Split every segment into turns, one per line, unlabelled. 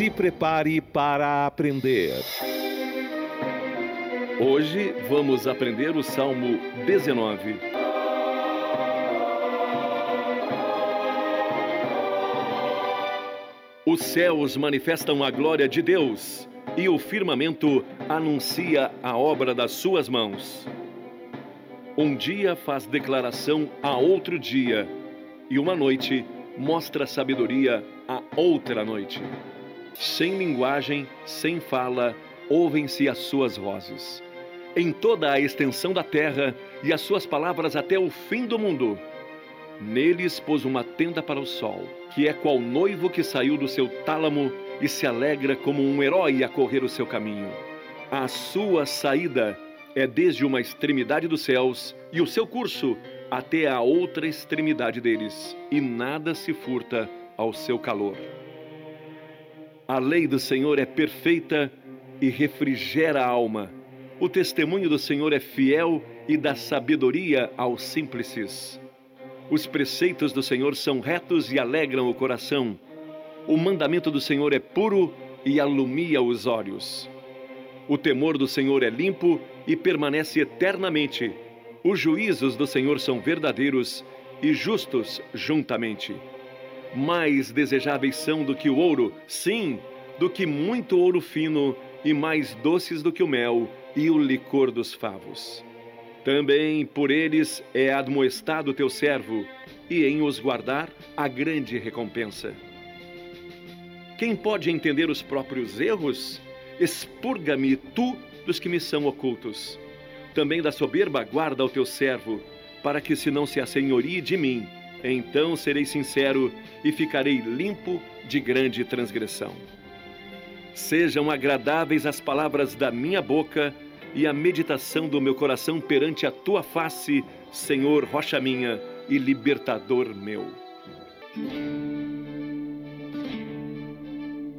Se prepare para aprender.
Hoje vamos aprender o Salmo 19. Os céus manifestam a glória de Deus e o firmamento anuncia a obra das suas mãos. Um dia faz declaração a outro dia, e uma noite mostra sabedoria a outra noite. Sem linguagem, sem fala, ouvem-se as suas vozes. Em toda a extensão da terra e as suas palavras até o fim do mundo. Neles pôs uma tenda para o sol, que é qual noivo que saiu do seu tálamo e se alegra como um herói a correr o seu caminho. A sua saída é desde uma extremidade dos céus e o seu curso até a outra extremidade deles, e nada se furta ao seu calor. A lei do Senhor é perfeita e refrigera a alma. O testemunho do Senhor é fiel e dá sabedoria aos simples. Os preceitos do Senhor são retos e alegram o coração. O mandamento do Senhor é puro e alumia os olhos. O temor do Senhor é limpo e permanece eternamente. Os juízos do Senhor são verdadeiros e justos juntamente mais desejáveis são do que o ouro, sim, do que muito ouro fino, e mais doces do que o mel e o licor dos favos. Também por eles é admoestado teu servo, e em os guardar a grande recompensa. Quem pode entender os próprios erros? Expurga-me tu dos que me são ocultos. Também da soberba guarda o teu servo, para que se não se assenhorie de mim então serei sincero e ficarei limpo de grande transgressão. Sejam agradáveis as palavras da minha boca e a meditação do meu coração perante a tua face, Senhor, rocha minha e libertador meu.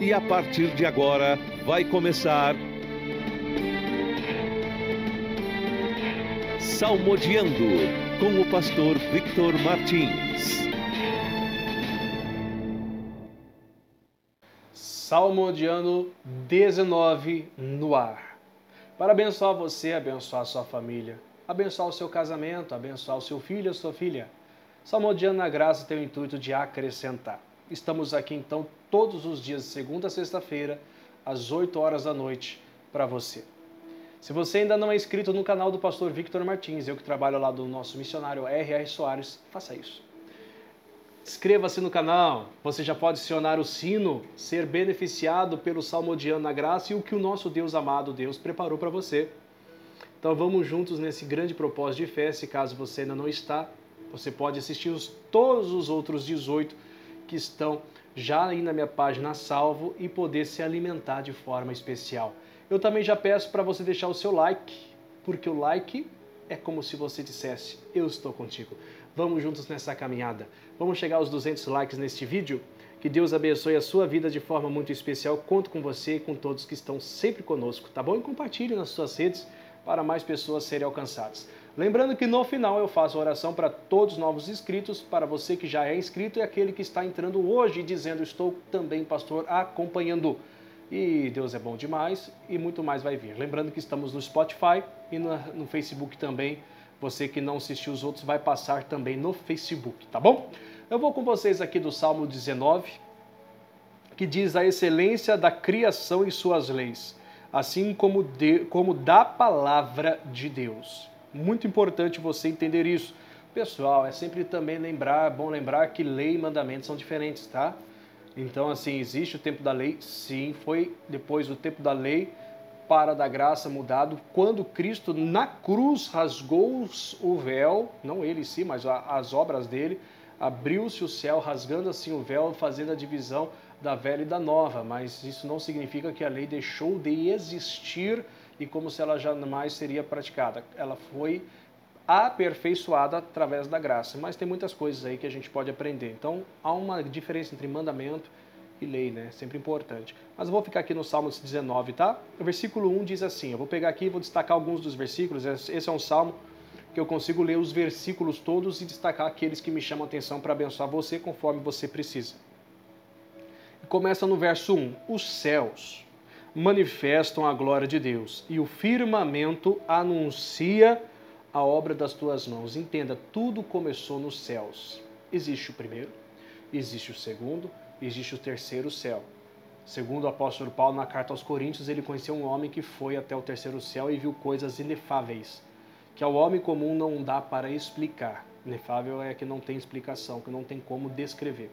E a partir de agora vai começar Salmodiando com o pastor Victor Martins.
Salmo de ano 19 no ar. Para abençoar você, abençoar sua família, abençoar o seu casamento, abençoar o seu filho, a sua filha. Salmo de ano na graça tem o intuito de acrescentar. Estamos aqui então todos os dias, segunda a sexta-feira, às 8 horas da noite, para você. Se você ainda não é inscrito no canal do pastor Victor Martins, eu que trabalho lá do nosso missionário R.R. Soares, faça isso. Inscreva-se no canal, você já pode acionar o sino, ser beneficiado pelo Salmodiano na Graça e o que o nosso Deus amado Deus preparou para você. Então vamos juntos nesse grande propósito de fé, se caso você ainda não está, você pode assistir os, todos os outros 18 que estão já aí na minha página salvo e poder se alimentar de forma especial. Eu também já peço para você deixar o seu like, porque o like é como se você dissesse: Eu estou contigo. Vamos juntos nessa caminhada. Vamos chegar aos 200 likes neste vídeo. Que Deus abençoe a sua vida de forma muito especial. Conto com você e com todos que estão sempre conosco, tá bom? E compartilhe nas suas redes para mais pessoas serem alcançadas. Lembrando que no final eu faço oração para todos os novos inscritos, para você que já é inscrito e aquele que está entrando hoje dizendo estou também, pastor, acompanhando. E Deus é bom demais e muito mais vai vir. Lembrando que estamos no Spotify e no, Facebook também. Você que não assistiu os outros vai passar também no Facebook, tá bom? Eu vou com vocês aqui do Salmo 19, que diz a excelência da criação e suas leis, assim como, de, como da palavra de Deus. Muito importante você entender isso. Pessoal, é sempre também lembrar, bom lembrar que lei e mandamentos são diferentes, tá? Então, assim, existe o tempo da lei? Sim, foi depois do tempo da lei para da graça mudado, quando Cristo na cruz rasgou o véu, não ele em si, mas as obras dele, abriu-se o céu, rasgando assim o véu, fazendo a divisão da velha e da nova, mas isso não significa que a lei deixou de existir e como se ela jamais seria praticada. Ela foi aperfeiçoada através da graça. Mas tem muitas coisas aí que a gente pode aprender. Então há uma diferença entre mandamento e lei, né? Sempre importante. Mas eu vou ficar aqui no Salmo 19, tá? O versículo 1 diz assim: eu vou pegar aqui e vou destacar alguns dos versículos. Esse é um salmo que eu consigo ler os versículos todos e destacar aqueles que me chamam a atenção para abençoar você conforme você precisa. Começa no verso 1: Os céus manifestam a glória de Deus e o firmamento anuncia a obra das tuas mãos. Entenda, tudo começou nos céus. Existe o primeiro, existe o segundo, existe o terceiro céu. Segundo o apóstolo Paulo, na carta aos Coríntios, ele conheceu um homem que foi até o terceiro céu e viu coisas inefáveis, que ao homem comum não dá para explicar. Inefável é que não tem explicação, que não tem como descrever.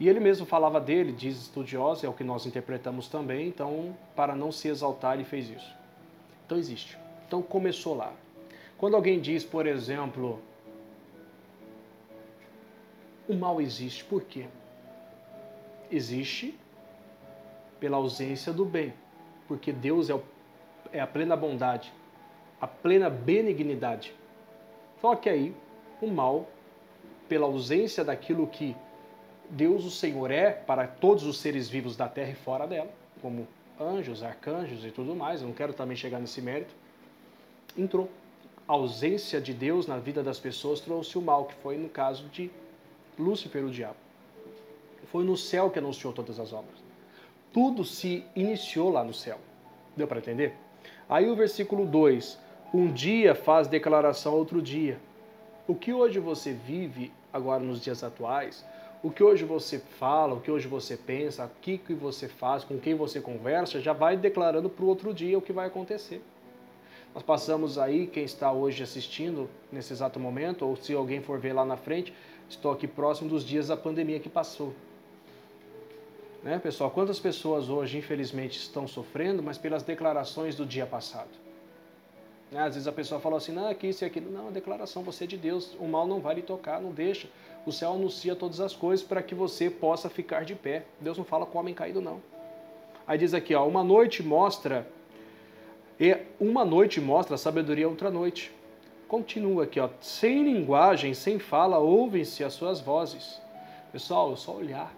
E ele mesmo falava dele, diz estudioso, é o que nós interpretamos também, então, para não se exaltar, ele fez isso. Então existe. Então começou lá. Quando alguém diz, por exemplo, o mal existe, por quê? Existe pela ausência do bem, porque Deus é, o, é a plena bondade, a plena benignidade. Só que aí o mal, pela ausência daquilo que Deus, o Senhor, é para todos os seres vivos da terra e fora dela, como anjos, arcanjos e tudo mais, eu não quero também chegar nesse mérito, entrou. A ausência de Deus na vida das pessoas trouxe o mal, que foi no caso de Lúcifer, o diabo. Foi no céu que anunciou todas as obras. Tudo se iniciou lá no céu. Deu para entender? Aí o versículo 2: Um dia faz declaração outro dia. O que hoje você vive agora nos dias atuais, o que hoje você fala, o que hoje você pensa, o que, que você faz, com quem você conversa, já vai declarando para o outro dia o que vai acontecer. Nós passamos aí, quem está hoje assistindo nesse exato momento, ou se alguém for ver lá na frente, estou aqui próximo dos dias da pandemia que passou. Né, pessoal? Quantas pessoas hoje, infelizmente, estão sofrendo, mas pelas declarações do dia passado? Né? Às vezes a pessoa fala assim, não, é que isso e aquilo. Não, a declaração, você é de Deus, o mal não vai lhe tocar, não deixa. O céu anuncia todas as coisas para que você possa ficar de pé. Deus não fala com o homem caído, não. Aí diz aqui, ó, uma noite mostra, e uma noite mostra a sabedoria outra noite. Continua aqui, ó, sem linguagem, sem fala, ouvem-se as suas vozes. Pessoal, é só olhar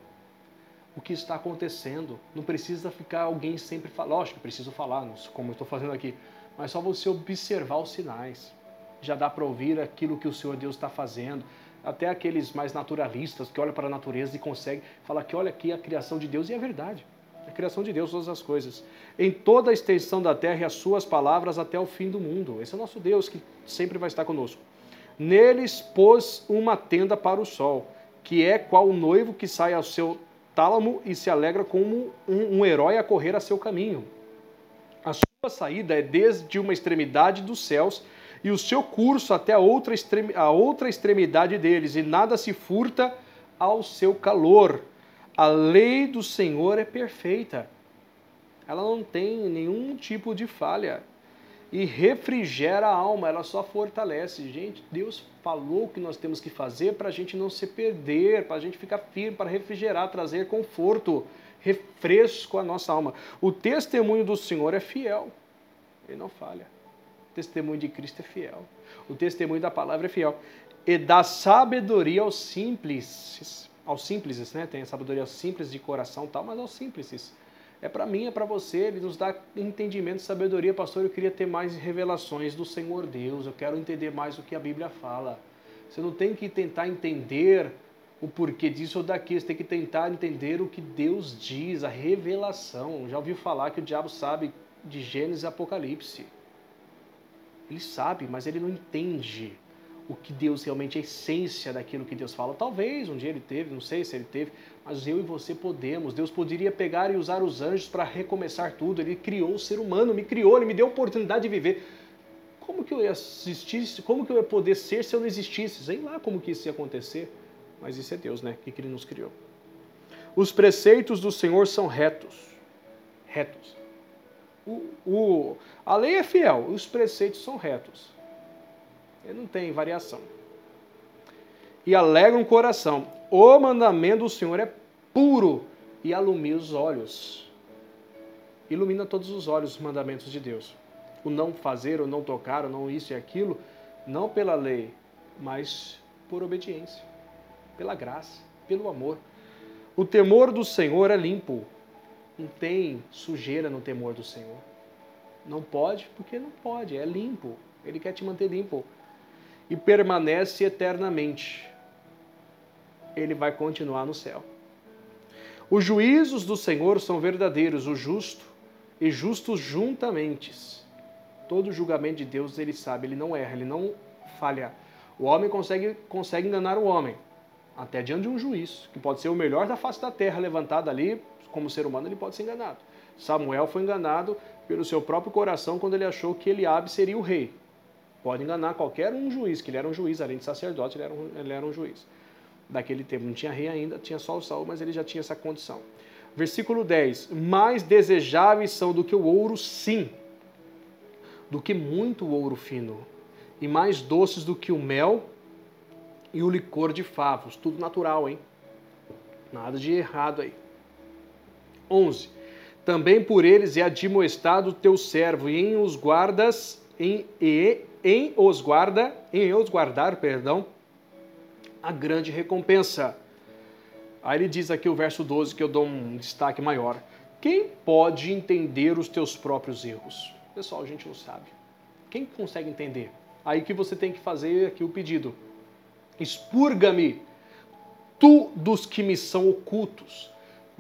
o que está acontecendo. Não precisa ficar alguém sempre falando. Lógico, preciso falar, como eu estou fazendo aqui. Mas só você observar os sinais. Já dá para ouvir aquilo que o Senhor Deus está fazendo. Até aqueles mais naturalistas que olham para a natureza e conseguem falar que olha aqui a criação de Deus e é verdade. A criação de Deus, todas as coisas. Em toda a extensão da terra e as suas palavras até o fim do mundo. Esse é o nosso Deus que sempre vai estar conosco. Neles pôs uma tenda para o sol, que é qual o noivo que sai ao seu tálamo e se alegra como um, um herói a correr a seu caminho. A sua saída é desde uma extremidade dos céus e o seu curso até a outra, a outra extremidade deles, e nada se furta ao seu calor. A lei do Senhor é perfeita. Ela não tem nenhum tipo de falha e refrigera a alma, ela só fortalece. Gente, Deus falou o que nós temos que fazer para a gente não se perder, para a gente ficar firme, para refrigerar, trazer conforto, refresco à nossa alma. O testemunho do Senhor é fiel, ele não falha. O testemunho de Cristo é fiel. O testemunho da palavra é fiel. E dá sabedoria aos simples, aos simples, né? Tem sabedoria aos simples de coração tal, mas aos simples é para mim, é para você, ele nos dá entendimento, sabedoria. Pastor, eu queria ter mais revelações do Senhor Deus, eu quero entender mais o que a Bíblia fala. Você não tem que tentar entender o porquê disso ou daquilo, você tem que tentar entender o que Deus diz, a revelação. Já ouviu falar que o diabo sabe de Gênesis e Apocalipse. Ele sabe, mas ele não entende o que Deus realmente é a essência daquilo que Deus fala. Talvez um dia ele teve, não sei se ele teve, mas eu e você podemos. Deus poderia pegar e usar os anjos para recomeçar tudo. Ele criou o ser humano, me criou, ele me deu a oportunidade de viver. Como que eu ia assistir, como que eu ia poder ser se eu não existisse? Sei lá como que isso ia acontecer, mas isso é Deus, né? Que ele nos criou. Os preceitos do Senhor são retos. Retos. O, o, a lei é fiel, os preceitos são retos. Ele não tem variação. E alegra o coração. O mandamento do Senhor é puro e alumia os olhos. Ilumina todos os olhos os mandamentos de Deus. O não fazer, o não tocar, o não isso e aquilo, não pela lei, mas por obediência, pela graça, pelo amor. O temor do Senhor é limpo. Não tem sujeira no temor do Senhor. Não pode, porque não pode, é limpo. Ele quer te manter limpo e permanece eternamente. Ele vai continuar no céu. Os juízos do Senhor são verdadeiros, o justo e justos juntamente. Todo julgamento de Deus ele sabe, ele não erra, ele não falha. O homem consegue, consegue enganar o homem, até diante de um juiz, que pode ser o melhor da face da terra levantado ali, como ser humano, ele pode ser enganado. Samuel foi enganado pelo seu próprio coração quando ele achou que Eliabe seria o rei. Pode enganar qualquer um juiz, que ele era um juiz, além de sacerdote, ele era um, ele era um juiz. Daquele tempo não tinha rei ainda, tinha só o Saul, mas ele já tinha essa condição. Versículo 10: Mais desejáveis são do que o ouro, sim, do que muito ouro fino, e mais doces do que o mel e o licor de favos. Tudo natural, hein? Nada de errado aí. 11. Também por eles é admoestado teu servo, e em os guardas, em, e, em os guarda, em os guardar, perdão, a grande recompensa. Aí ele diz aqui o verso 12 que eu dou um destaque maior. Quem pode entender os teus próprios erros? Pessoal, a gente não sabe. Quem consegue entender? Aí que você tem que fazer aqui o pedido. Expurga-me tu dos que me são ocultos.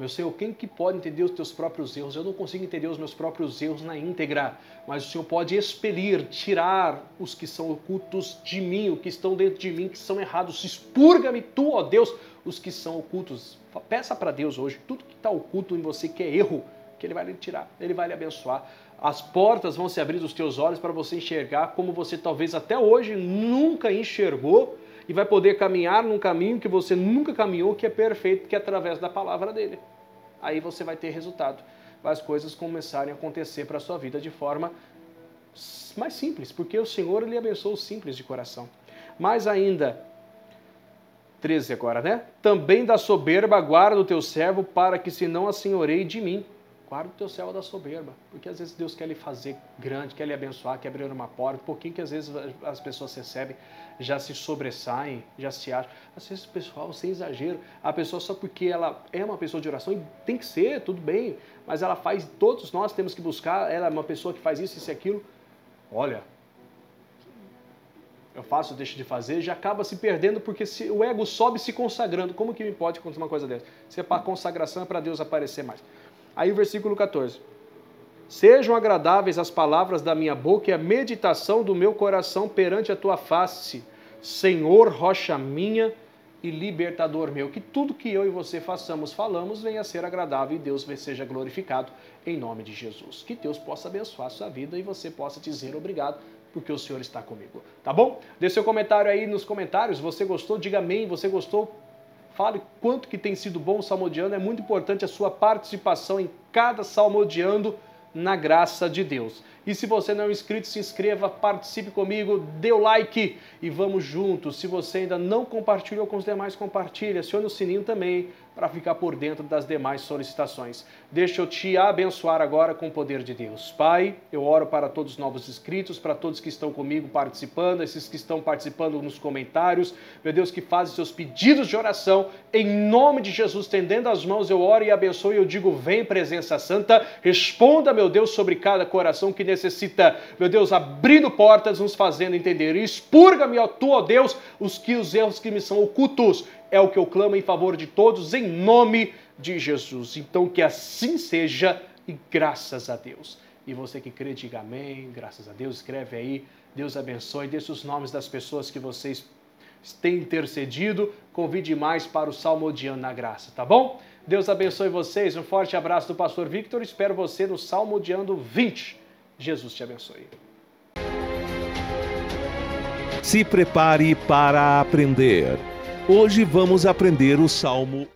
Meu Senhor, quem que pode entender os teus próprios erros? Eu não consigo entender os meus próprios erros na íntegra, mas o Senhor pode expelir, tirar os que são ocultos de mim, os que estão dentro de mim, que são errados. Expurga-me tu, ó Deus, os que são ocultos. Peça para Deus hoje, tudo que está oculto em você, que é erro, que Ele vai lhe tirar, Ele vai lhe abençoar. As portas vão se abrir dos teus olhos para você enxergar como você talvez até hoje nunca enxergou e vai poder caminhar num caminho que você nunca caminhou, que é perfeito, que é através da palavra dele. Aí você vai ter resultado. Vai as coisas começarem a acontecer para a sua vida de forma mais simples, porque o Senhor lhe abençoou os simples de coração. Mais ainda, 13 agora, né? Também da soberba guarda o teu servo, para que se não assenhorei de mim. Guarda o teu céu da soberba, porque às vezes Deus quer lhe fazer grande, quer lhe abençoar, quer abrir uma porta, um pouquinho que às vezes as pessoas recebem, já se sobressaem, já se acham. Às vezes, pessoal, sem exagero, a pessoa só porque ela é uma pessoa de oração, e tem que ser, tudo bem, mas ela faz, todos nós temos que buscar, ela é uma pessoa que faz isso, isso e aquilo. Olha, eu faço, deixo de fazer, já acaba se perdendo porque se, o ego sobe se consagrando. Como que me pode acontecer uma coisa dessa? Se é para consagração, é para Deus aparecer mais. Aí o versículo 14. Sejam agradáveis as palavras da minha boca e a meditação do meu coração perante a tua face, Senhor, rocha minha e libertador meu. Que tudo que eu e você façamos, falamos, venha a ser agradável e Deus seja glorificado em nome de Jesus. Que Deus possa abençoar a sua vida e você possa dizer obrigado porque o Senhor está comigo. Tá bom? Deixe seu comentário aí nos comentários. Você gostou? Diga amém. Você gostou? Fale quanto que tem sido bom o salmodiando. É muito importante a sua participação em cada salmodiando na graça de Deus. E se você não é inscrito, se inscreva, participe comigo, dê o like e vamos juntos. Se você ainda não compartilhou com os demais, compartilhe, acione o sininho também para ficar por dentro das demais solicitações. Deixa eu te abençoar agora com o poder de Deus. Pai, eu oro para todos os novos inscritos, para todos que estão comigo participando, esses que estão participando nos comentários, meu Deus, que fazem seus pedidos de oração, em nome de Jesus, tendendo as mãos, eu oro e abençoo e eu digo: vem, presença santa, responda, meu Deus, sobre cada coração que necessita, meu Deus, abrindo portas, nos fazendo entender. Expurga-me, ó tu, ó Deus, os que os erros que me são ocultos é o que eu clamo em favor de todos, em nome de Jesus. Então, que assim seja e graças a Deus. E você que crê, diga amém, graças a Deus, escreve aí. Deus abençoe, deixe os nomes das pessoas que vocês têm intercedido. Convide mais para o Salmodiano na Graça, tá bom? Deus abençoe vocês. Um forte abraço do Pastor Victor. Espero você no Salmodiano 20. Jesus te abençoe.
Se prepare para aprender. Hoje vamos aprender o Salmo